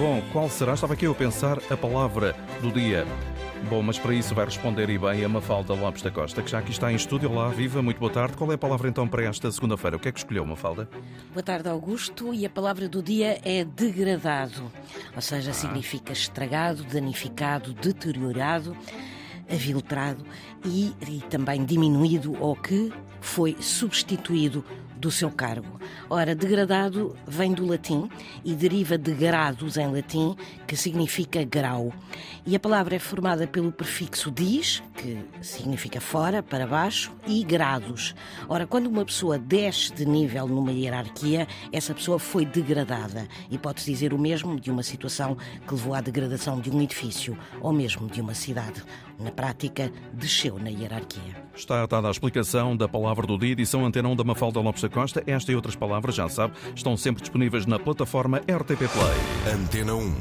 Bom, qual será? Estava aqui eu a pensar a palavra do dia. Bom, mas para isso vai responder e bem a Mafalda Lopes da Costa, que já aqui está em estúdio. Olá, viva, muito boa tarde. Qual é a palavra então para esta segunda-feira? O que é que escolheu, Mafalda? Boa tarde, Augusto. E a palavra do dia é degradado, ou seja, significa estragado, danificado, deteriorado, aviltrado e, e também diminuído ou que foi substituído do seu cargo. Ora, degradado vem do latim e deriva de grados em latim, que significa grau. E a palavra é formada pelo prefixo dis, que significa fora, para baixo, e grados. Ora, quando uma pessoa desce de nível numa hierarquia, essa pessoa foi degradada. E pode-se dizer o mesmo de uma situação que levou à degradação de um edifício ou mesmo de uma cidade. Na prática, desceu na hierarquia. Está dada a explicação da palavra do dia, edição Antena 1 da Mafalda Lopes da Costa. Esta e outras palavras, já sabe, estão sempre disponíveis na plataforma RTP Play. Antena 1.